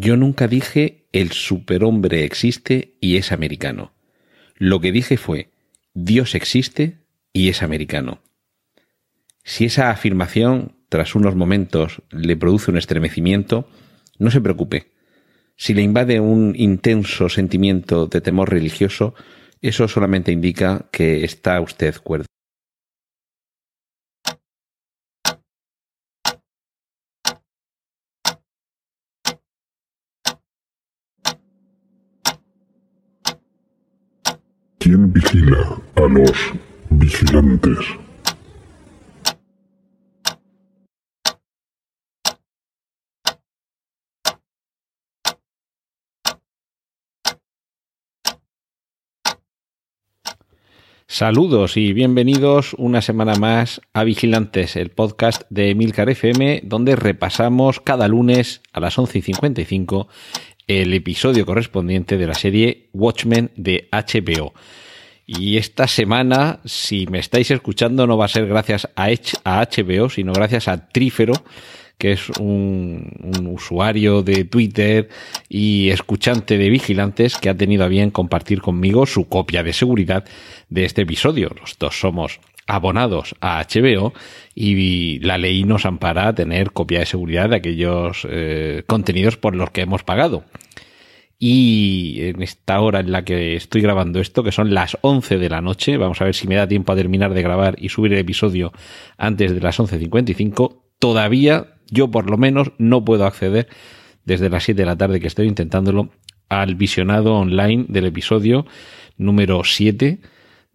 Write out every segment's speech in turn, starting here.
Yo nunca dije el superhombre existe y es americano. Lo que dije fue Dios existe y es americano. Si esa afirmación, tras unos momentos, le produce un estremecimiento, no se preocupe. Si le invade un intenso sentimiento de temor religioso, eso solamente indica que está usted cuerdo. ¿Quién vigila a los vigilantes? Saludos y bienvenidos una semana más a Vigilantes, el podcast de Emilcar FM, donde repasamos cada lunes a las 11 y 55 el episodio correspondiente de la serie Watchmen de HBO. Y esta semana, si me estáis escuchando, no va a ser gracias a HBO, sino gracias a Trífero, que es un, un, usuario de Twitter y escuchante de Vigilantes que ha tenido a bien compartir conmigo su copia de seguridad de este episodio. Los dos somos abonados a HBO y la ley nos ampara a tener copia de seguridad de aquellos eh, contenidos por los que hemos pagado. Y en esta hora en la que estoy grabando esto, que son las 11 de la noche, vamos a ver si me da tiempo a terminar de grabar y subir el episodio antes de las 11.55, todavía yo por lo menos no puedo acceder desde las 7 de la tarde que estoy intentándolo al visionado online del episodio número 7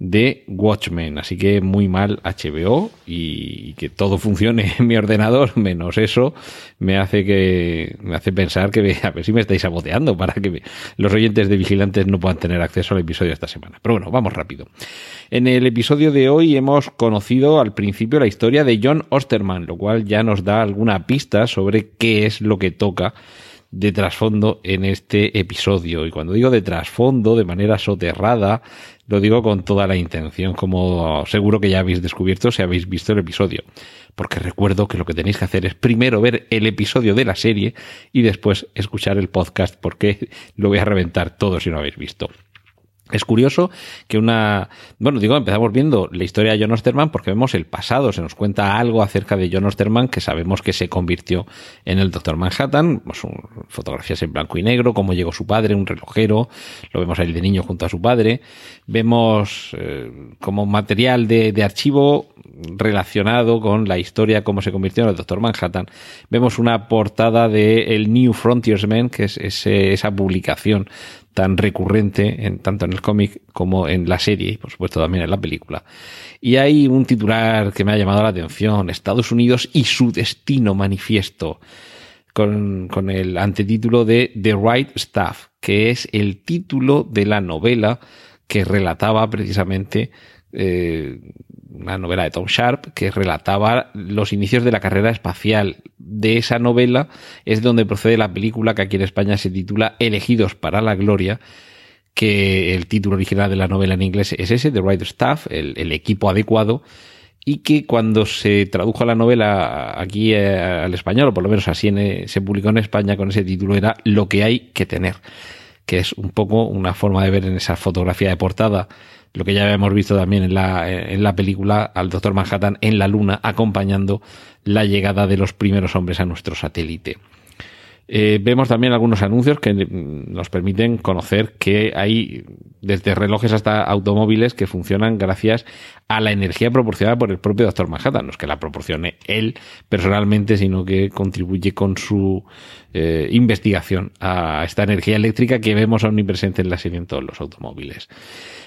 de Watchmen. Así que muy mal HBO y que todo funcione en mi ordenador, menos eso, me hace que me hace pensar que a ver si me estáis saboteando para que los oyentes de Vigilantes no puedan tener acceso al episodio esta semana. Pero bueno, vamos rápido. En el episodio de hoy hemos conocido al principio la historia de John Osterman, lo cual ya nos da alguna pista sobre qué es lo que toca de trasfondo en este episodio. Y cuando digo de trasfondo, de manera soterrada, lo digo con toda la intención, como seguro que ya habéis descubierto si habéis visto el episodio. Porque recuerdo que lo que tenéis que hacer es primero ver el episodio de la serie y después escuchar el podcast porque lo voy a reventar todo si no habéis visto. Es curioso que una... Bueno, digo, empezamos viendo la historia de John Osterman porque vemos el pasado, se nos cuenta algo acerca de John Osterman que sabemos que se convirtió en el Doctor Manhattan, pues, fotografías en blanco y negro, cómo llegó su padre, un relojero, lo vemos ahí de niño junto a su padre, vemos eh, como material de, archivo relacionado con la historia, cómo se convirtió en el Doctor Manhattan, vemos una portada de el New Frontiersman, que es esa publicación tan recurrente en, tanto en el cómic como en la serie y por supuesto también en la película. Y hay un titular que me ha llamado la atención, Estados Unidos y su destino manifiesto, con, con el antetítulo de The Right Stuff, que es el título de la novela que relataba precisamente eh, una novela de Tom Sharp que relataba los inicios de la carrera espacial. De esa novela es de donde procede la película que aquí en España se titula Elegidos para la Gloria, que el título original de la novela en inglés es ese, The Right Staff, el, el equipo adecuado, y que cuando se tradujo la novela aquí eh, al español, o por lo menos así en, se publicó en España con ese título, era Lo que hay que tener, que es un poco una forma de ver en esa fotografía de portada lo que ya habíamos visto también en la, en la película al Doctor Manhattan en la Luna acompañando la llegada de los primeros hombres a nuestro satélite. Eh, vemos también algunos anuncios que nos permiten conocer que hay desde relojes hasta automóviles que funcionan gracias a la energía proporcionada por el propio Doctor Manhattan. No es que la proporcione él personalmente, sino que contribuye con su eh, investigación a esta energía eléctrica que vemos omnipresente en la serie en todos los automóviles.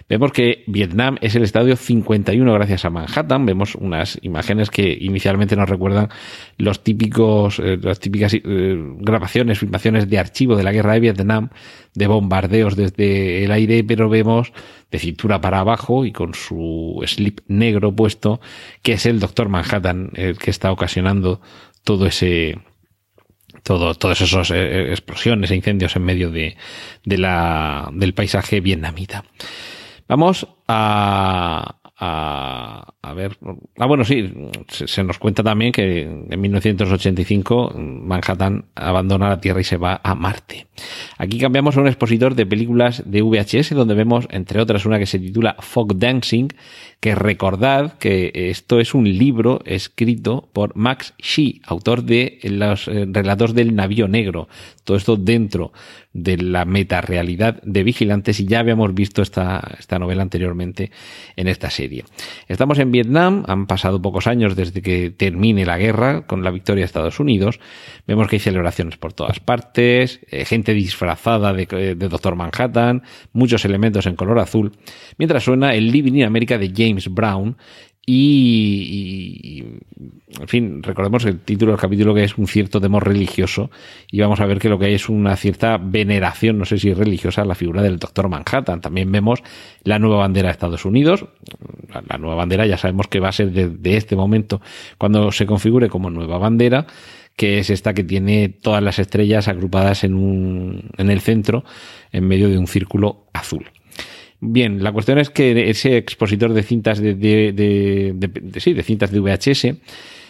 Vemos que Vietnam es el estadio 51 gracias a Manhattan. Vemos unas imágenes que inicialmente nos recuerdan los típicos, eh, las típicas grabaciones filmaciones, de archivo de la guerra de Vietnam, de bombardeos desde el aire, pero vemos de cintura para abajo y con su slip negro puesto, que es el Doctor Manhattan el que está ocasionando todo ese, todo, todas esas eh, explosiones e incendios en medio de, de la, del paisaje vietnamita. Vamos a, a, a, ver. Ah, bueno, sí, se, se, nos cuenta también que en 1985 Manhattan abandona la Tierra y se va a Marte. Aquí cambiamos a un expositor de películas de VHS donde vemos, entre otras, una que se titula Fog Dancing, que recordad que esto es un libro escrito por Max Shee, autor de los eh, relatos del navío negro. Todo esto dentro de la metarealidad de Vigilantes y ya habíamos visto esta, esta novela anteriormente en esta serie. Estamos en Vietnam, han pasado pocos años desde que termine la guerra con la victoria de Estados Unidos. Vemos que hay celebraciones por todas partes, eh, gente disfrazada de, de Doctor Manhattan, muchos elementos en color azul, mientras suena el Living in America de James Brown y, en fin, recordemos el título del capítulo que es un cierto temor religioso y vamos a ver que lo que hay es una cierta veneración, no sé si religiosa, a la figura del doctor Manhattan. También vemos la nueva bandera de Estados Unidos. La, nueva bandera ya sabemos que va a ser de, de este momento cuando se configure como nueva bandera que es esta que tiene todas las estrellas agrupadas en, un, en el centro, en medio de un círculo azul. Bien, la cuestión es que ese expositor de cintas de, de, sí, de cintas de VHS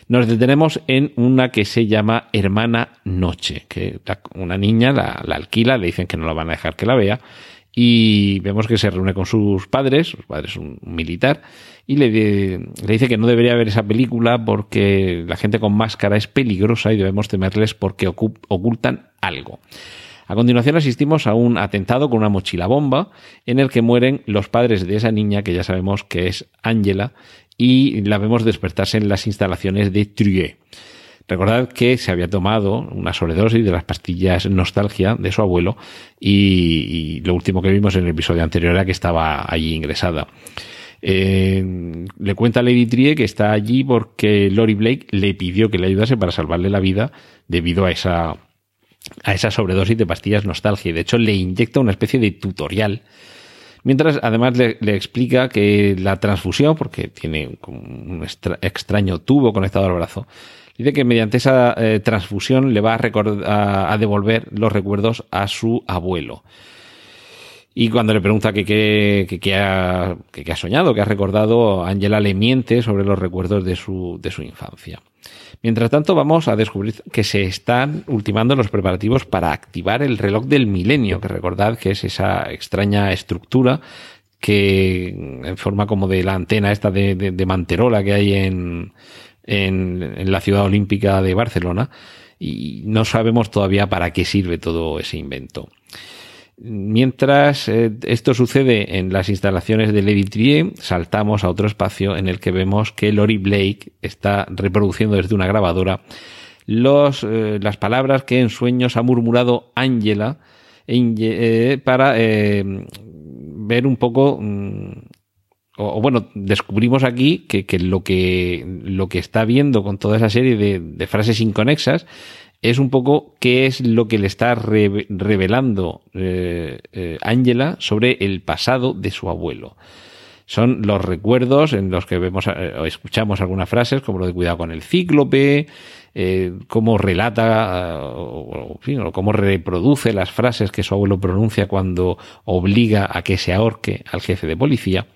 nos detenemos en una que se llama Hermana Noche, que una niña la, la, alquila, le dicen que no la van a dejar que la vea, y vemos que se reúne con sus padres, sus padres un, un militar, y le, le, dice que no debería ver esa película porque la gente con máscara es peligrosa y debemos temerles porque ocultan algo. A continuación asistimos a un atentado con una mochila bomba en el que mueren los padres de esa niña que ya sabemos que es Angela y la vemos despertarse en las instalaciones de Trier. Recordad que se había tomado una sobredosis de las pastillas nostalgia de su abuelo y, lo último que vimos en el episodio anterior era que estaba allí ingresada. Eh, le cuenta a Lady Trie que está allí porque Lori Blake le pidió que le ayudase para salvarle la vida debido a esa a esa sobredosis de pastillas nostalgia. Y de hecho le inyecta una especie de tutorial. Mientras además le, explica que la transfusión porque tiene un extra, extraño tubo conectado al brazo dice que mediante esa eh, transfusión le va a, a, devolver los recuerdos a su abuelo. Y cuando le pregunta qué que, que, ha, que ha soñado, que ha recordado, Angela le miente sobre los recuerdos de su, de su infancia. Mientras tanto, vamos a descubrir que se están ultimando los preparativos para activar el reloj del milenio, que recordad que es esa extraña estructura que en forma como de la antena esta de, de, Manterola que hay en, en la ciudad olímpica de Barcelona y no sabemos todavía para qué sirve todo ese invento. Mientras eh, esto sucede en las instalaciones de Lady saltamos a otro espacio en el que vemos que Lori Blake está reproduciendo desde una grabadora los, eh, las palabras que en sueños ha murmurado Angela eh, para ver un poco mm, o, o, bueno, descubrimos aquí que, que, lo que lo que está viendo con toda esa serie de, de frases inconexas es un poco qué es lo que le está re revelando eh, eh, Angela sobre el pasado de su abuelo. Son los recuerdos en los que vemos eh, o escuchamos algunas frases, como lo de cuidado con el cíclope, cómo relata o, o, cómo reproduce las frases que su abuelo pronuncia cuando obliga a que se ahorque al jefe de policía.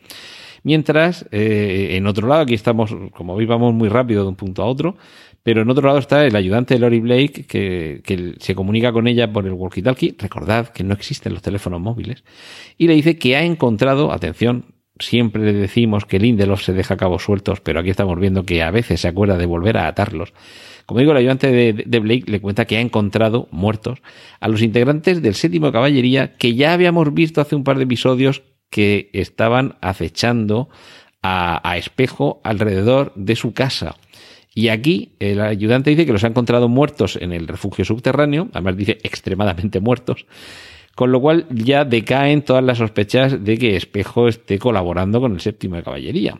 Mientras, en otro lado, aquí estamos, como veis, vamos muy rápido de un punto a otro, pero en otro lado está el ayudante de Lori Blake que, que se comunica con ella por el walkie-talkie. Recordad que no existen los teléfonos móviles. Y le dice que ha encontrado, atención, siempre le decimos que Lindelof se deja cabos sueltos, pero aquí estamos viendo que a veces se acuerda de volver a atarlos. Como digo, el ayudante de, de, Blake le cuenta que ha encontrado muertos a los integrantes del séptimo caballería que ya habíamos visto hace un par de episodios que estaban acechando a, a espejo alrededor de su casa. Y aquí el ayudante dice que los ha encontrado muertos en el refugio subterráneo, además dice extremadamente muertos, con lo cual ya decaen todas las sospechas de que Espejo esté colaborando con el séptimo de caballería.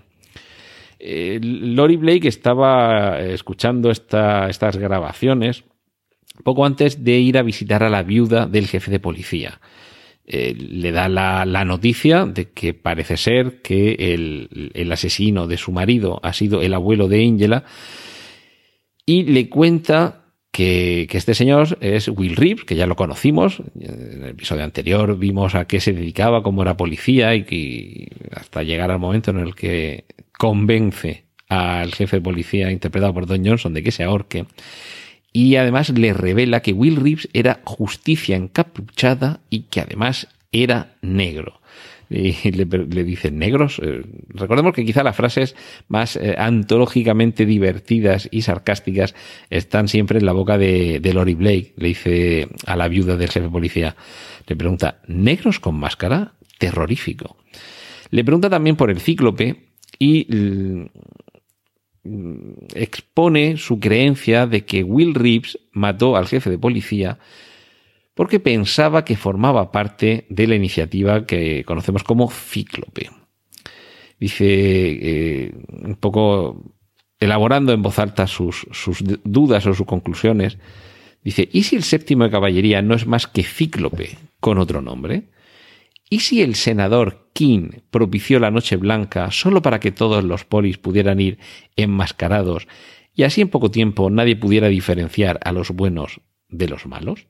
Eh, Lori Blake estaba escuchando esta, estas grabaciones poco antes de ir a visitar a la viuda del jefe de policía. Eh, le da la, noticia de que parece ser que el, asesino de su marido ha sido el abuelo de Angela y le cuenta que, que, este señor es Will Reeves, que ya lo conocimos. En el episodio anterior vimos a qué se dedicaba, cómo era policía y que hasta llegar al momento en el que convence al jefe de policía interpretado por Don Johnson de que se ahorque. Y además le revela que Will Reeves era justicia encapuchada y que además era negro y le, le dicen negros. Eh, recordemos que quizá las frases más eh, antológicamente divertidas y sarcásticas están siempre en la boca de, de Lori Blake. Le dice a la viuda del jefe de policía, le pregunta, ¿negros con máscara? Terrorífico. Le pregunta también por el cíclope y expone su creencia de que Will Reeves mató al jefe de policía porque pensaba que formaba parte de la iniciativa que conocemos como Cíclope. Dice, eh, un poco elaborando en voz alta sus, sus, dudas o sus conclusiones, dice, ¿y si el séptimo de caballería no es más que Cíclope con otro nombre? ¿Y si el senador King propició la Noche Blanca solo para que todos los polis pudieran ir enmascarados y así en poco tiempo nadie pudiera diferenciar a los buenos de los malos?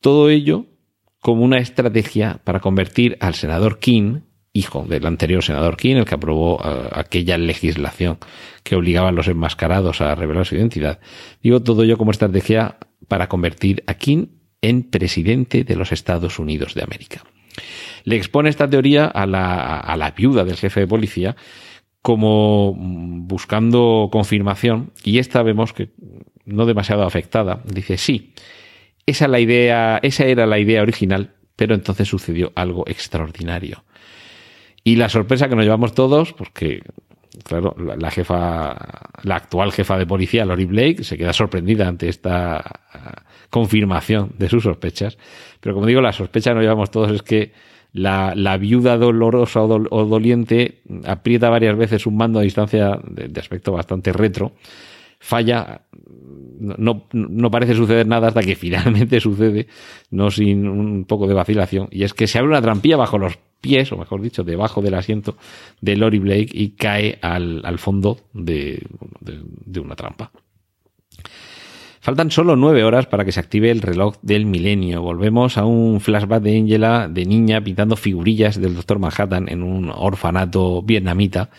Todo ello como una estrategia para convertir al senador King, hijo del anterior senador King, el que aprobó uh, aquella legislación que obligaba a los enmascarados a revelar su identidad, digo todo ello como estrategia para convertir a King en presidente de los Estados Unidos de América. Le expone esta teoría a la, viuda del jefe de policía como buscando confirmación y esta vemos que no demasiado afectada. Dice, sí, esa, la idea, esa era la idea original, pero entonces sucedió algo extraordinario. Y la sorpresa que nos llevamos todos, porque, claro, la, la jefa, la actual jefa de policía, Lori Blake, se queda sorprendida ante esta confirmación de sus sospechas. Pero como digo, la sospecha nos llevamos todos es que la, la viuda dolorosa o, o, doliente aprieta varias veces un mando a distancia de, aspecto bastante retro, falla, no, no, parece suceder nada hasta que finalmente sucede, no sin un poco de vacilación, y es que se abre una trampilla bajo los pies, o mejor dicho, debajo del asiento de Lori Blake y cae al, al fondo de, de una trampa. Faltan solo nueve horas para que se active el reloj del milenio. Volvemos a un flashback de Angela de niña pintando figurillas del Doctor Manhattan en un orfanato vietnamita.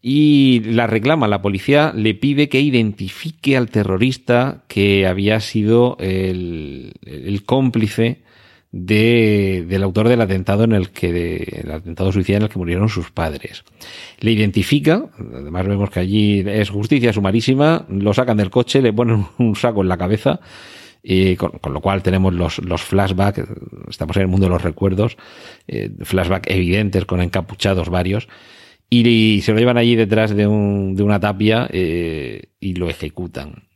Y la reclama, la policía le pide que identifique al terrorista que había sido el, el cómplice de, del autor del atentado en el que de, el atentado suicida en el que murieron sus padres. Le identifica, además vemos que allí es justicia sumarísima, lo sacan del coche, le ponen un saco en la cabeza, y con, lo cual tenemos los, los flashbacks, estamos en el mundo de los recuerdos, eh, flashbacks evidentes con encapuchados varios, y, y, se lo llevan allí detrás de, un, de una tapia eh, y lo ejecutan.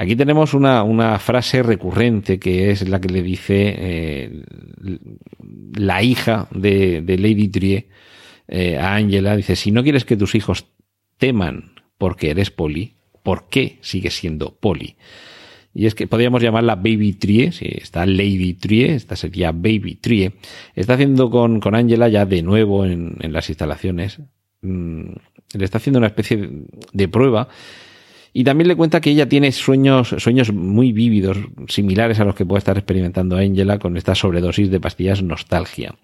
Aquí tenemos una, frase recurrente que es la que le dice eh, la hija de, Lady Trier eh, a Angela. Dice, si no quieres que tus hijos teman porque eres poli, ¿por qué sigues siendo poli? Y es que podríamos llamarla Baby Trie, si está Lady Trie, esta sería Baby Trie. Está haciendo con, con Angela ya de nuevo en, las instalaciones. Mm, le está haciendo una especie de prueba y también le cuenta que ella tiene sueños, sueños muy vívidos, similares a los que puede estar experimentando Angela con esta sobredosis de pastillas nostalgia.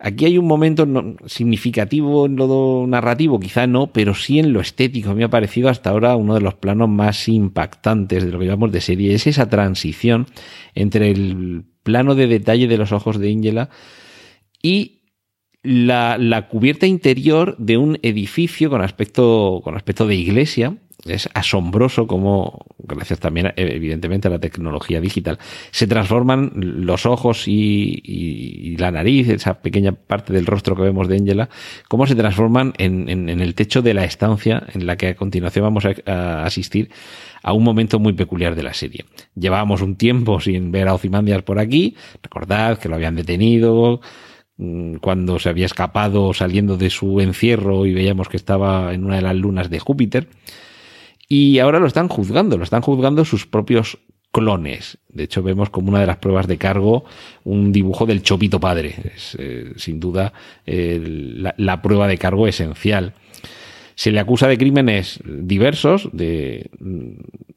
Aquí hay un momento significativo en lo narrativo, quizá no, pero sí en lo estético. Me ha parecido hasta ahora uno de los planos más impactantes de lo que llamamos de serie. Es esa transición entre el plano de detalle de los ojos de Angela y la, la, cubierta interior de un edificio con aspecto, con aspecto de iglesia, es asombroso cómo, gracias también evidentemente a la tecnología digital, se transforman los ojos y, la nariz, esa pequeña parte del rostro que vemos de Angela, cómo se transforman en el techo de la estancia en la que a continuación vamos a, a, asistir a un momento muy peculiar de la serie. Llevábamos un tiempo sin ver a Ozymandias por aquí, recordad que lo habían detenido, mm, cuando se había escapado saliendo de su encierro y veíamos que estaba en una de las lunas de Júpiter. Y ahora lo están juzgando, lo están juzgando sus propios clones. De hecho, vemos como una de las pruebas de cargo un dibujo del Chopito Padre. Es eh, sin duda la, prueba de cargo esencial. Se le acusa de crímenes diversos, de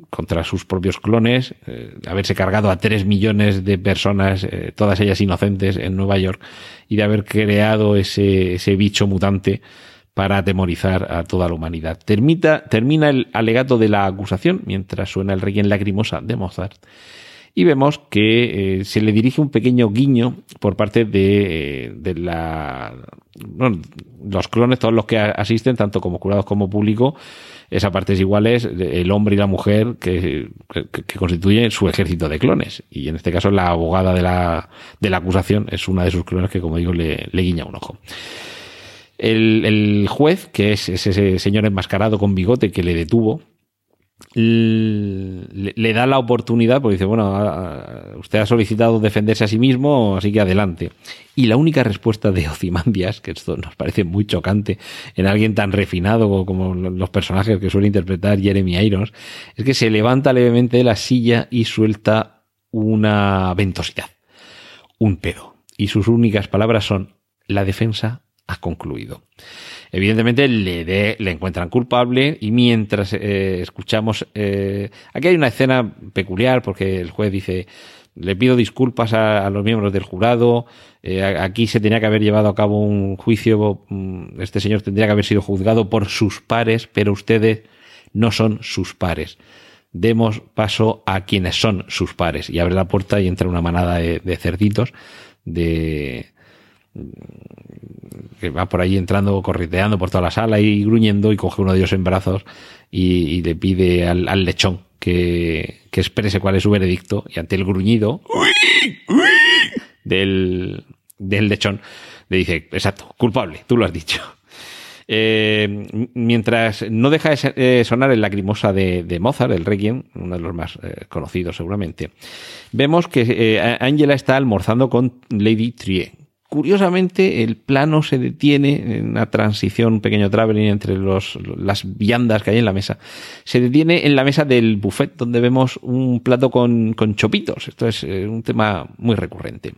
contra sus propios clones, eh, haberse cargado a tres millones de personas, eh, todas ellas inocentes, en Nueva York, y de haber creado ese bicho mutante para atemorizar a toda la humanidad. Termita, termina el alegato de la acusación mientras suena el rey en lacrimosa de Mozart. Y vemos que eh, se le dirige un pequeño guiño por parte de, de la, los clones, todos los que asisten, tanto como curados como público, esa partes iguales, el hombre y la mujer que, que, constituyen su ejército de clones. Y en este caso la abogada de la, de la acusación es una de sus clones que, como digo, le, le guiña un ojo. El, juez, que es ese señor enmascarado con bigote que le detuvo, le, da la oportunidad, porque dice, bueno, usted ha solicitado defenderse a sí mismo, así que adelante. Y la única respuesta de Ozymandias, que esto nos parece muy chocante en alguien tan refinado como los personajes que suele interpretar Jeremy Irons, es que se levanta levemente de la silla y suelta una ventosidad, un pedo. Y sus únicas palabras son, la defensa ha concluido. Evidentemente le, encuentran culpable y mientras eh, escuchamos... Eh, aquí hay una escena peculiar porque el juez dice, le pido disculpas a, los miembros del jurado, eh, aquí se tenía que haber llevado a cabo un juicio, mm, este señor tendría que haber sido juzgado por sus pares, pero ustedes no son sus pares. Demos paso a quienes son sus pares. Y abre la puerta y entra una manada de cerditos de que va por ahí entrando, corriteando por toda la sala y gruñendo y coge uno de ellos en brazos y, le pide al, lechón que, que, exprese cuál es su veredicto y ante el gruñido del, del lechón le dice, exacto, culpable, tú lo has dicho. Eh, mientras no deja de eh, sonar el lacrimosa de, Mozart, el Requiem, uno de los más eh, conocidos seguramente, vemos que Angela está almorzando con Lady Trier, Curiosamente, el plano se detiene en una transición, un pequeño traveling entre las viandas que hay en la mesa. Se detiene en la mesa del buffet, donde vemos un plato con, chopitos. Esto es eh, un tema muy recurrente.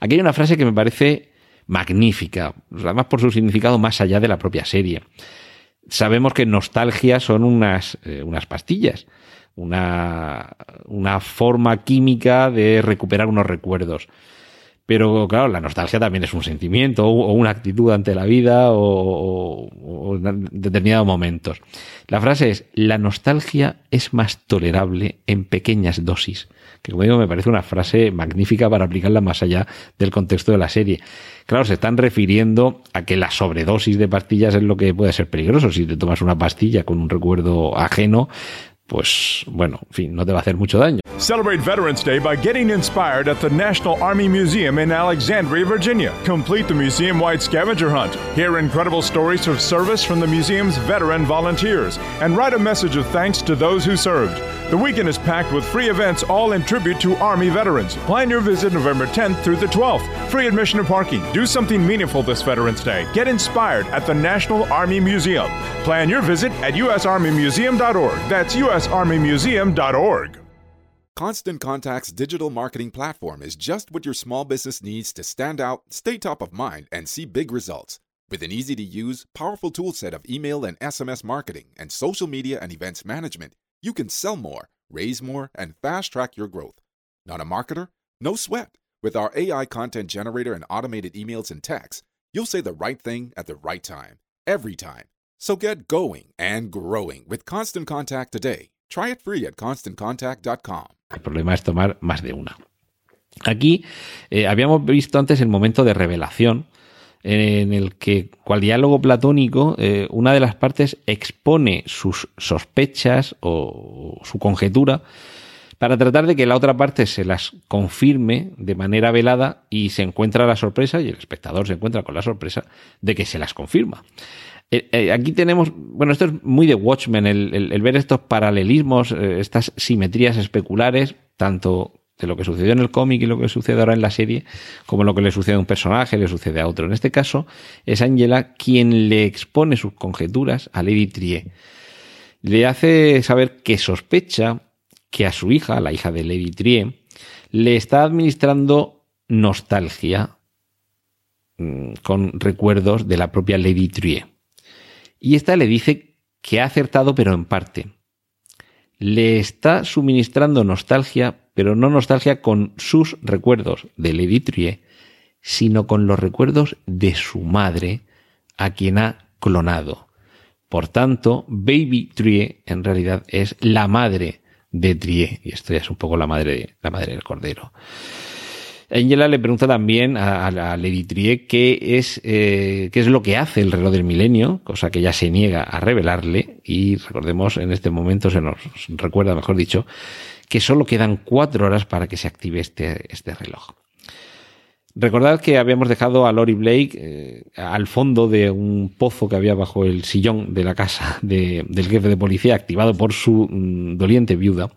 Aquí hay una frase que me parece magnífica, además por su significado más allá de la propia serie. Sabemos que nostalgia son unas, eh, pastillas, una forma química de recuperar unos recuerdos. Pero claro, la nostalgia también es un sentimiento o, una actitud ante la vida o, determinados momentos. La frase es, la nostalgia es más tolerable en pequeñas dosis. Que como digo, me parece una frase magnífica para aplicarla más allá del contexto de la serie. Claro, se están refiriendo a que la sobredosis de pastillas es lo que puede ser peligroso. Si te tomas una pastilla con un recuerdo ajeno, pues bueno, en fin, no te va a hacer mucho daño. Celebrate Veterans Day by getting inspired at the National Army Museum in Alexandria, Virginia. Complete the museum wide scavenger hunt. Hear incredible stories of service from the museum's veteran volunteers and write a message of thanks to those who served. The weekend is packed with free events all in tribute to Army veterans. Plan your visit November 10th through the 12th. Free admission and parking. Do something meaningful this Veterans Day. Get inspired at the National Army Museum. Plan your visit at usarmymuseum.org. That's usarmymuseum.org. Constant Contact's digital marketing platform is just what your small business needs to stand out, stay top of mind, and see big results. With an easy to use, powerful toolset of email and SMS marketing and social media and events management, you can sell more, raise more, and fast track your growth. Not a marketer? No sweat. With our AI content generator and automated emails and texts, you'll say the right thing at the right time, every time. So get going and growing with Constant Contact today. Try it free at constantcontact.com. El problema es tomar más de una. Aquí eh, habíamos visto antes el momento de revelación en el que, cual diálogo platónico, eh, una de las partes expone sus sospechas o su conjetura para tratar de que la otra parte se las confirme de manera velada y se encuentra la sorpresa, y el espectador se encuentra con la sorpresa de que se las confirma. Eh, eh, aquí tenemos, bueno, esto es muy de Watchmen, el, ver estos paralelismos, estas simetrías especulares, tanto de lo que sucedió en el cómic y lo que sucede ahora en la serie, como lo que le sucede a un personaje, le sucede a otro. En este caso, es Angela quien le expone sus conjeturas a Lady Trier. le hace saber que sospecha que a su hija, la hija de Lady Trie, le está administrando nostalgia mm, con recuerdos de la propia Lady Trie. Y esta le dice que ha acertado pero en parte. Le está suministrando nostalgia, pero no nostalgia con sus recuerdos de Lady Trie, sino con los recuerdos de su madre, a quien ha clonado. Por tanto, Baby Trie en realidad es la madre de Trie, y esto ya es un poco la madre, la madre del cordero. Angela le pregunta también a, Lady Trie qué es, eh, qué es lo que hace el reloj del milenio, cosa que ella se niega a revelarle, y recordemos, en este momento se nos recuerda, mejor dicho, que solo quedan cuatro horas para que se active este, este reloj. Recordad que habíamos dejado a Lori Blake eh, al fondo de un pozo que había bajo el sillón de la casa del jefe de policía, activado por su mm, doliente viuda.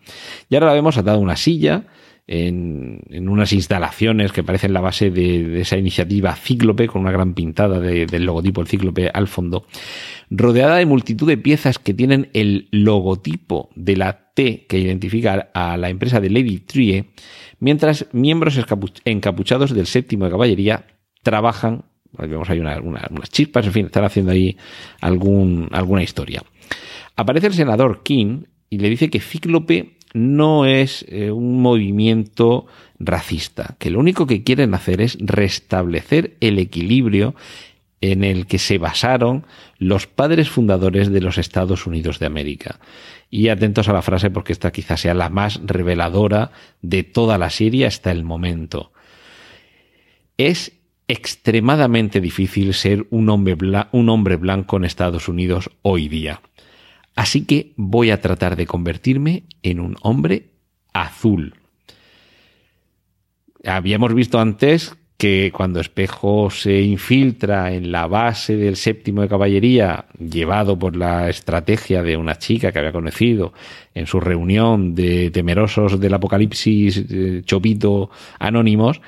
Y ahora la vemos atada a una silla en, unas instalaciones que parecen la base de, esa iniciativa Cíclope, con una gran pintada del logotipo del Cíclope al fondo, rodeada de multitud de piezas que tienen el logotipo de la T que identifica a la empresa de Lady Trie mientras miembros encapuchados del séptimo de caballería trabajan, vemos ahí unas chispas, en fin, están haciendo ahí algún, alguna historia. Aparece el senador King y le dice que Cíclope no es eh, un movimiento racista, que lo único que quieren hacer es restablecer el equilibrio en el que se basaron los padres fundadores de los Estados Unidos de América. Y atentos a la frase porque esta quizás sea la más reveladora de toda la serie hasta el momento. Es extremadamente difícil ser un hombre, un hombre blanco en Estados Unidos hoy día. Así que voy a tratar de convertirme en un hombre azul. Habíamos visto antes que cuando Espejo se infiltra en la base del séptimo de caballería, llevado por la estrategia de una chica que había conocido en su reunión de temerosos del apocalipsis eh, chopito anónimos,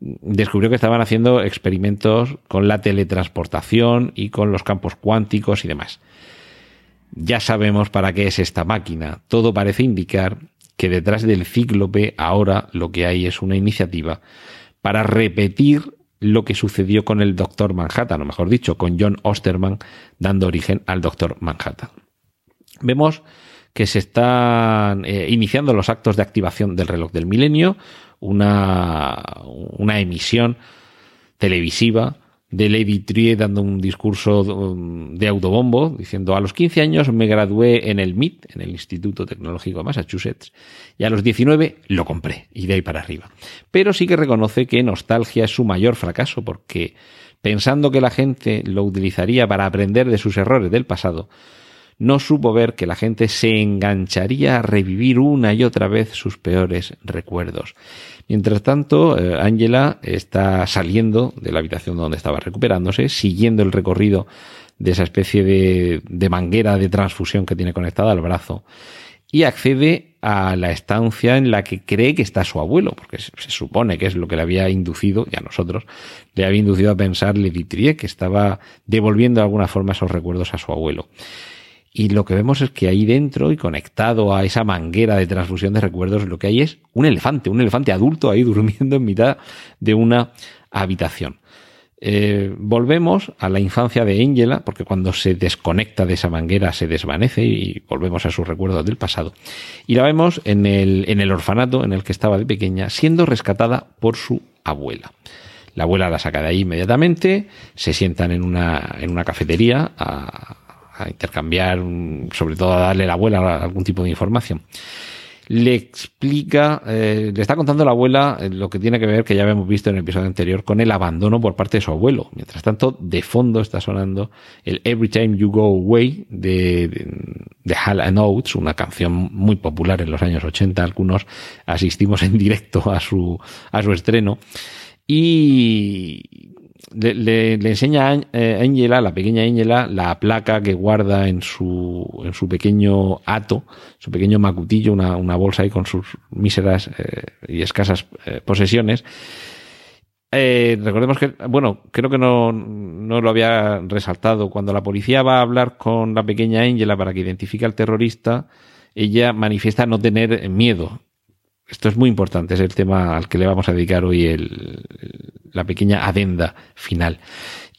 descubrió que estaban haciendo experimentos con la teletransportación y con los campos cuánticos y demás. Ya sabemos para qué es esta máquina. Todo parece indicar que detrás del cíclope ahora lo que hay es una iniciativa para repetir lo que sucedió con el Doctor Manhattan, o mejor dicho, con John Osterman dando origen al Doctor Manhattan. Vemos que se están eh, iniciando los actos de activación del reloj del milenio, una, una emisión televisiva de Lady Trie dando un discurso um, de autobombo diciendo a los 15 años me gradué en el MIT, en el Instituto Tecnológico de Massachusetts, y a los 19 lo compré y de ahí para arriba. Pero sí que reconoce que Nostalgia es su mayor fracaso porque pensando que la gente lo utilizaría para aprender de sus errores del pasado, no supo ver que la gente se engancharía a revivir una y otra vez sus peores recuerdos. Mientras tanto, eh, Angela está saliendo de la habitación donde estaba recuperándose, siguiendo el recorrido de esa especie de, de manguera de transfusión que tiene conectada al brazo y accede a la estancia en la que cree que está su abuelo, porque se, supone que es lo que le había inducido, y a nosotros, le había inducido a pensar Levi que estaba devolviendo de alguna forma esos recuerdos a su abuelo. Y lo que vemos es que ahí dentro y conectado a esa manguera de transfusión de recuerdos, lo que hay es un elefante, un elefante adulto ahí durmiendo en mitad de una habitación. Eh, volvemos a la infancia de Angela, porque cuando se desconecta de esa manguera se desvanece y volvemos a sus recuerdos del pasado. Y la vemos en el, en el orfanato en el que estaba de pequeña, siendo rescatada por su abuela. La abuela la saca de ahí inmediatamente, se sientan en una, en una cafetería a, a intercambiar, sobre todo a darle la abuela algún tipo de información. Le explica, eh, le está contando a la abuela eh, lo que tiene que ver, que ya habíamos visto en el episodio anterior, con el abandono por parte de su abuelo. Mientras tanto, de fondo está sonando el Every Time You Go Away de, de, Hall and Oates, una canción muy popular en los años 80. Algunos asistimos en directo a su, a su estreno. Y le, enseña a eh, Angela, la pequeña Angela, la placa que guarda en su, en su pequeño hato, su pequeño macutillo, una, bolsa ahí con sus míseras eh, y escasas eh, posesiones. Eh, recordemos que, bueno, creo que no, no lo había resaltado. Cuando la policía va a hablar con la pequeña Angela para que identifique al terrorista, ella manifiesta no tener miedo. Esto es muy importante, es el tema al que le vamos a dedicar hoy el, la pequeña adenda final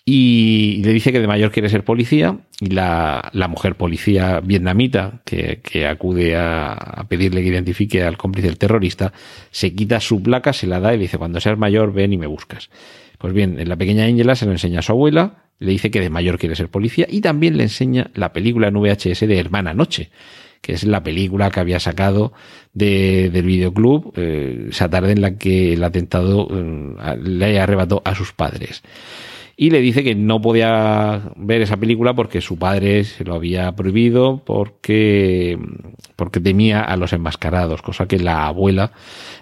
y le dice que de mayor quiere ser policía y la, la mujer policía vietnamita que, que acude a, a, pedirle que identifique al cómplice del terrorista se quita su placa, se la da y le dice cuando seas mayor ven y me buscas. Pues bien, la pequeña Angela se lo enseña a su abuela, le dice que de mayor quiere ser policía y también le enseña la película en VHS de Hermana Noche que es la película que había sacado de, del videoclub eh, esa tarde en la que el atentado eh, le arrebató a sus padres y le dice que no podía ver esa película porque su padre se lo había prohibido porque, porque temía a los enmascarados, cosa que la abuela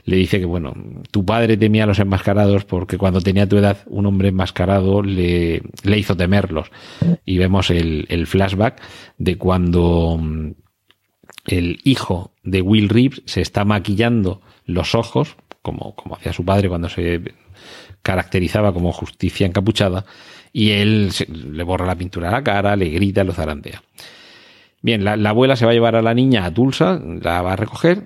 le dice que, bueno, tu padre temía a los enmascarados porque cuando tenía tu edad un hombre enmascarado le, le hizo temerlos. Y vemos el, el flashback de cuando el hijo de Will Reeves se está maquillando los ojos, como, como hacía su padre cuando se caracterizaba como justicia encapuchada, y él le borra la pintura a la cara, le grita, lo zarandea. Bien, la, la, abuela se va a llevar a la niña a Tulsa, la va a recoger,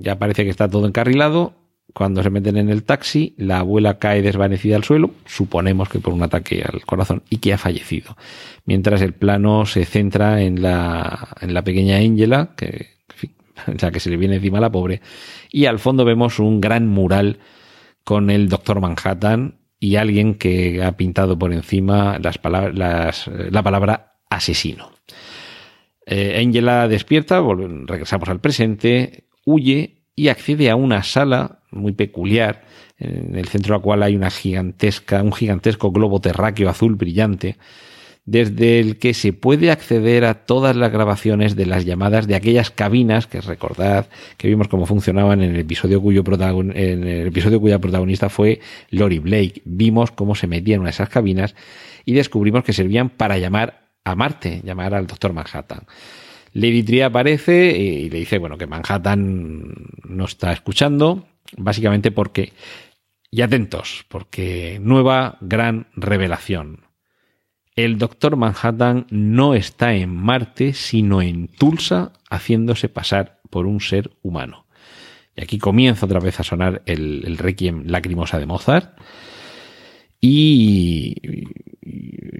ya parece que está todo encarrilado. Cuando se meten en el taxi, la abuela cae desvanecida al suelo, suponemos que por un ataque al corazón, y que ha fallecido. Mientras el plano se centra en la, en la pequeña Angela, que, se le viene encima a la pobre, y al fondo vemos un gran mural con el Doctor Manhattan y alguien que ha pintado por encima las palabras, la palabra asesino. Eh, Angela despierta, regresamos al presente, huye y accede a una sala muy peculiar, en el centro de la cual hay una gigantesca, un gigantesco globo terráqueo azul brillante, desde el que se puede acceder a todas las grabaciones de las llamadas de aquellas cabinas que recordad que vimos cómo funcionaban en el episodio cuyo cuya protagonista fue Lori Blake. Vimos cómo se metían en esas cabinas y descubrimos que servían para llamar a Marte, llamar al doctor Manhattan. Lady Tree aparece y le dice, bueno, que Manhattan no está escuchando, básicamente porque, y atentos, porque nueva gran revelación el doctor Manhattan no está en Marte, sino en Tulsa, haciéndose pasar por un ser humano. Y aquí comienza otra vez a sonar el, requiem lacrimosa de Mozart. Y,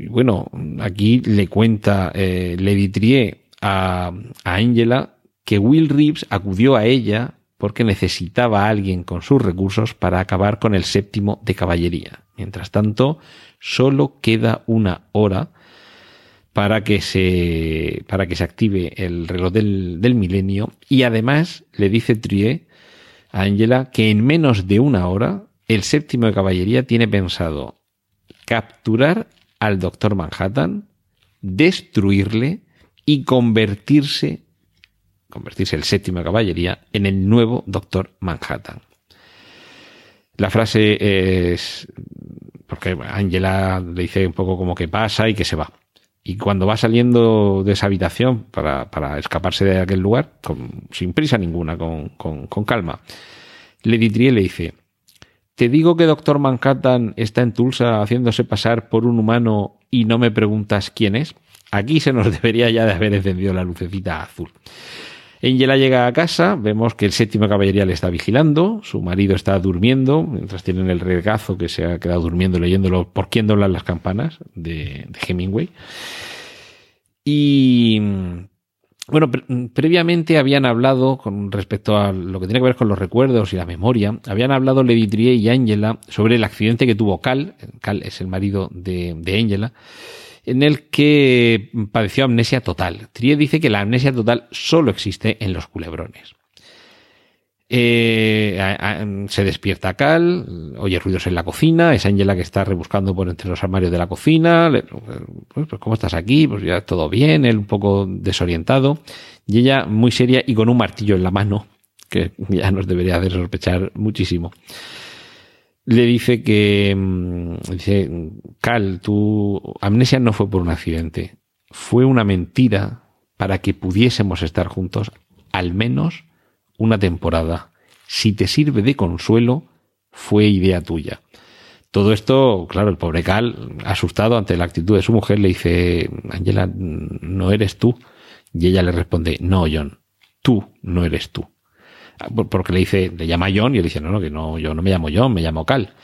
bueno, aquí le cuenta eh, Trier a, Angela que Will Reeves acudió a ella porque necesitaba a alguien con sus recursos para acabar con el séptimo de caballería. Mientras tanto, solo queda una hora para que se, para que se active el reloj del, del milenio y además le dice Trier a Angela que en menos de una hora el séptimo de caballería tiene pensado capturar al doctor Manhattan, destruirle y convertirse, convertirse el séptimo caballería en el nuevo doctor Manhattan. La frase es porque Angela le dice un poco como que pasa y que se va. Y cuando va saliendo de esa habitación para, para escaparse de aquel lugar, con, sin prisa ninguna, con, con, con calma, Lady Trier le dice, te digo que Doctor Manhattan está en Tulsa haciéndose pasar por un humano y no me preguntas quién es. Aquí se nos debería ya de haber encendido la lucecita azul. Angela llega a casa, vemos que el séptimo caballería le está vigilando, su marido está durmiendo, mientras tienen el regazo que se ha quedado durmiendo leyéndolo por quién doblan las campanas de, de Hemingway. Y bueno, pre previamente habían hablado con respecto a lo que tiene que ver con los recuerdos y la memoria, habían hablado Lady Trier y Angela sobre el accidente que tuvo Cal, Cal es el marido de Angela, en el que padeció amnesia total. Trier dice que la amnesia total solo existe en los culebrones. Eh, se despierta Cal, oye ruidos en la cocina, es Angela que está rebuscando por entre los armarios de la cocina, le, pues, ¿cómo estás aquí? Pues ya todo bien, él un poco desorientado, y ella muy seria y con un martillo en la mano, que ya nos debería hacer sospechar muchísimo le dice que, mm, dice, Cal, tu amnesia no fue por un accidente, fue una mentira para que pudiésemos estar juntos al menos una temporada. Si te sirve de consuelo, fue idea tuya. Todo esto, claro, el pobre Cal, asustado ante la actitud de su mujer, le dice, Angela, no eres tú. Y ella le responde, no, John, tú no eres tú. Porque le dice, le llama John y él dice, no, no, que no, yo no me llamo John, me llamo Cal.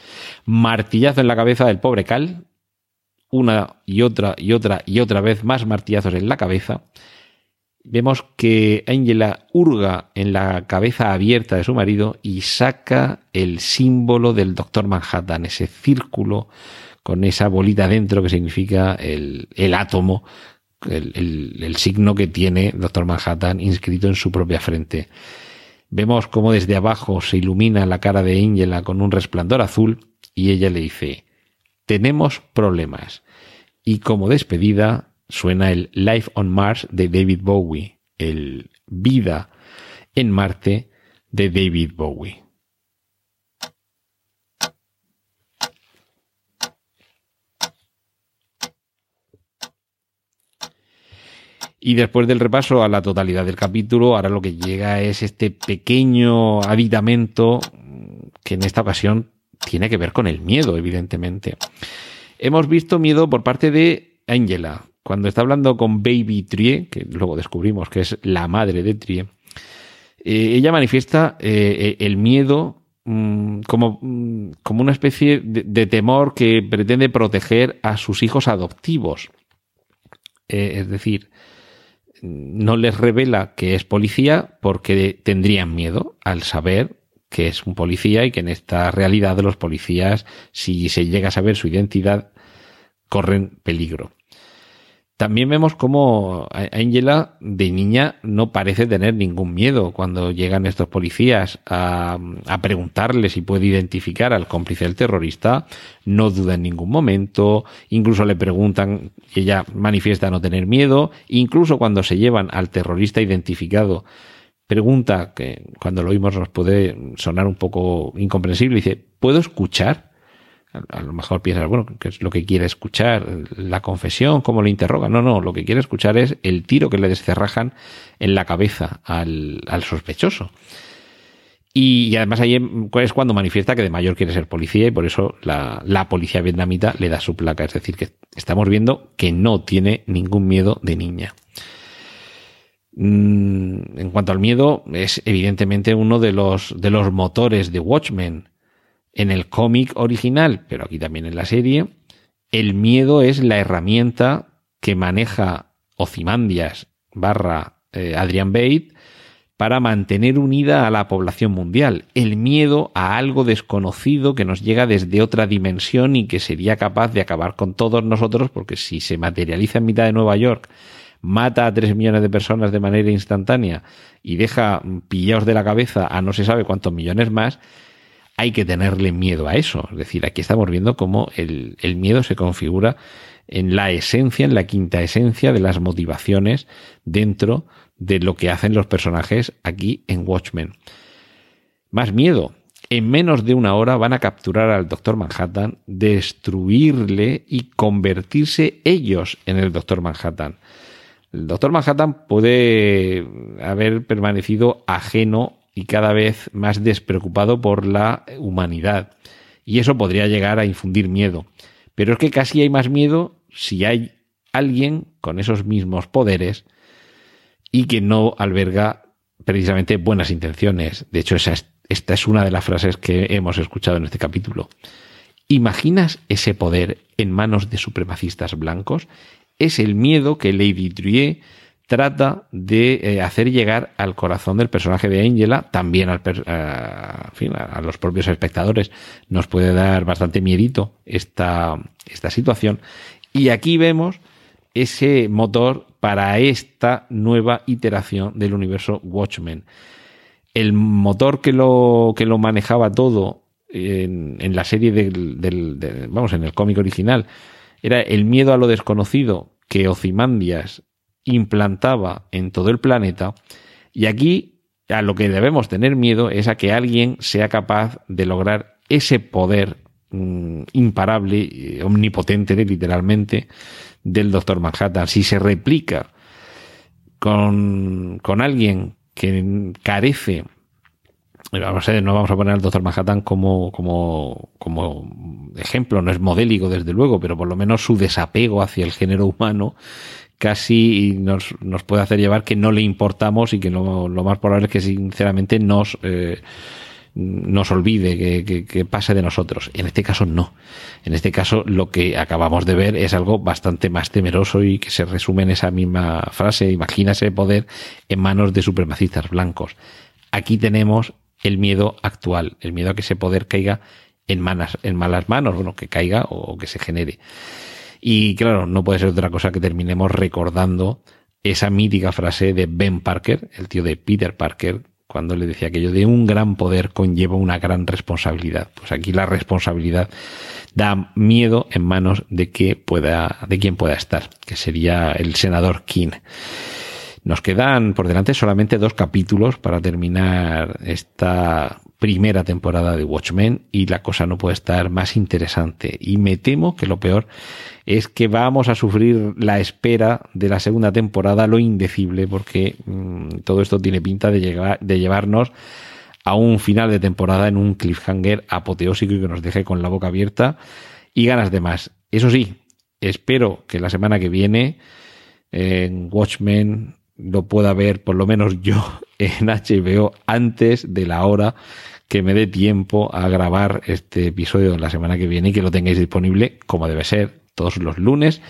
Martillazo en la cabeza del pobre Cal, una y otra y otra y otra vez más martillazos en la cabeza. Vemos que Angela hurga en la cabeza abierta de su marido y saca el símbolo del Doctor Manhattan, ese círculo con esa bolita dentro que significa el, átomo, el, el signo que tiene Doctor Manhattan inscrito en su propia frente. Vemos cómo desde abajo se ilumina la cara de Angela con un resplandor azul y ella le dice, tenemos problemas. Y como despedida suena el Life on Mars de David Bowie, el Vida en Marte de David Bowie. Y después del repaso a la totalidad del capítulo, ahora lo que llega es este pequeño aditamento que en esta ocasión tiene que ver con el miedo, evidentemente. Hemos visto miedo por parte de Angela, cuando está hablando con Baby Trie, que luego descubrimos que es la madre de Trie. Eh, ella manifiesta eh, el miedo mm, como, mm, como, una especie de, temor que pretende proteger a sus hijos adoptivos. Eh, es decir, no les revela que es policía porque tendrían miedo al saber que es un policía y que en esta realidad de los policías, si se llega a saber su identidad, corren peligro. También vemos cómo Angela de niña no parece tener ningún miedo cuando llegan estos policías a, preguntarle si puede identificar al cómplice del terrorista. No duda en ningún momento. Incluso le preguntan y ella manifiesta no tener miedo. Incluso cuando se llevan al terrorista identificado, pregunta que cuando lo oímos nos puede sonar un poco incomprensible. Dice, ¿puedo escuchar? A lo mejor piensas, bueno, ¿qué es lo que quiere escuchar? ¿La confesión? ¿Cómo le interroga? No, no, lo que quiere escuchar es el tiro que le descerrajan en la cabeza al, sospechoso. Y, además ahí es cuando manifiesta que de mayor quiere ser policía y por eso la, la, policía vietnamita le da su placa. Es decir, que estamos viendo que no tiene ningún miedo de niña. Mm, en cuanto al miedo, es evidentemente uno de los, de los motores de Watchmen en el cómic original, pero aquí también en la serie, el miedo es la herramienta que maneja Ozymandias barra eh, Adrian Bate para mantener unida a la población mundial. El miedo a algo desconocido que nos llega desde otra dimensión y que sería capaz de acabar con todos nosotros, porque si se materializa en mitad de Nueva York, mata a tres millones de personas de manera instantánea y deja pillados de la cabeza a no se sabe cuántos millones más, hay que tenerle miedo a eso. Es decir, aquí estamos viendo cómo el, miedo se configura en la esencia, en la quinta esencia de las motivaciones dentro de lo que hacen los personajes aquí en Watchmen. Más miedo. En menos de una hora van a capturar al Doctor Manhattan, destruirle y convertirse ellos en el Doctor Manhattan. El Doctor Manhattan puede haber permanecido ajeno y cada vez más despreocupado por la humanidad. Y eso podría llegar a infundir miedo. Pero es que casi hay más miedo si hay alguien con esos mismos poderes y que no alberga precisamente buenas intenciones. De hecho, esa esta es una de las frases que hemos escuchado en este capítulo. ¿Imaginas ese poder en manos de supremacistas blancos? Es el miedo que Lady Trier trata de eh, hacer llegar al corazón del personaje de Angela, también al a, los propios espectadores nos puede dar bastante miedito esta, esta situación. Y aquí vemos ese motor para esta nueva iteración del universo Watchmen. El motor que lo, que lo manejaba todo en, en la serie del, del, vamos, en el cómic original, era el miedo a lo desconocido que Ozymandias implantaba en todo el planeta y aquí a lo que debemos tener miedo es a que alguien sea capaz de lograr ese poder mm, imparable, eh, omnipotente literalmente, del Doctor Manhattan. Si se replica con, con alguien que carece vamos a, no vamos a poner al doctor Manhattan como, como, como ejemplo, no es modélico desde luego, pero por lo menos su desapego hacia el género humano casi nos, nos puede hacer llevar que no le importamos y que lo, lo más probable es que sinceramente nos, eh, nos olvide, que, que, que, pase de nosotros. En este caso no. En este caso lo que acabamos de ver es algo bastante más temeroso y que se resume en esa misma frase, imagina ese poder en manos de supremacistas blancos. Aquí tenemos el miedo actual, el miedo a que ese poder caiga en, manas, en malas manos, bueno, que caiga o que se genere. Y claro, no puede ser otra cosa que terminemos recordando esa mítica frase de Ben Parker, el tío de Peter Parker, cuando le decía que yo de un gran poder conlleva una gran responsabilidad. Pues aquí la responsabilidad da miedo en manos de que pueda, de quien pueda estar, que sería el senador King. Nos quedan por delante solamente dos capítulos para terminar esta primera temporada de Watchmen y la cosa no puede estar más interesante. Y me temo que lo peor es que vamos a sufrir la espera de la segunda temporada, lo indecible, porque mmm, todo esto tiene pinta de, llegar, de llevarnos a un final de temporada en un cliffhanger apoteósico y que nos deje con la boca abierta y ganas de más. Eso sí, espero que la semana que viene en Watchmen lo pueda ver por lo menos yo en HBO antes de la hora que me dé tiempo a grabar este episodio la semana que viene y que lo tengáis disponible como debe ser todos los lunes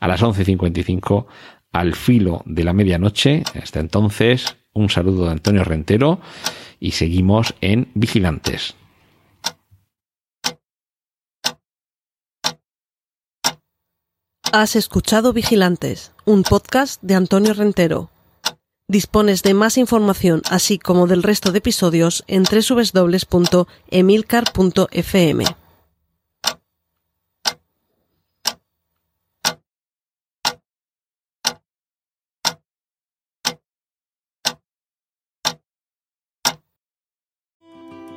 a las 11.55 al filo de la medianoche. Hasta entonces, un saludo de Antonio Rentero y seguimos en Vigilantes. Has escuchado Vigilantes, un podcast de Antonio Rentero. Dispones de más información, así como del resto de episodios, en www.emilcar.fm.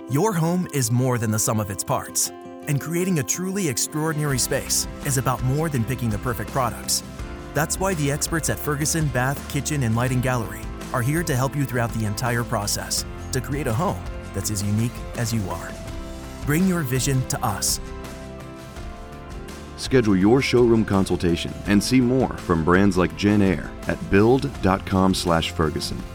Your home is more than the sum of its parts, and creating a truly extraordinary space is about more than picking the perfect products. That's why the experts at Ferguson Bath, Kitchen, and Lighting Gallery are here to help you throughout the entire process to create a home that's as unique as you are. Bring your vision to us. Schedule your showroom consultation and see more from brands like Jen Air at build.com/ferguson.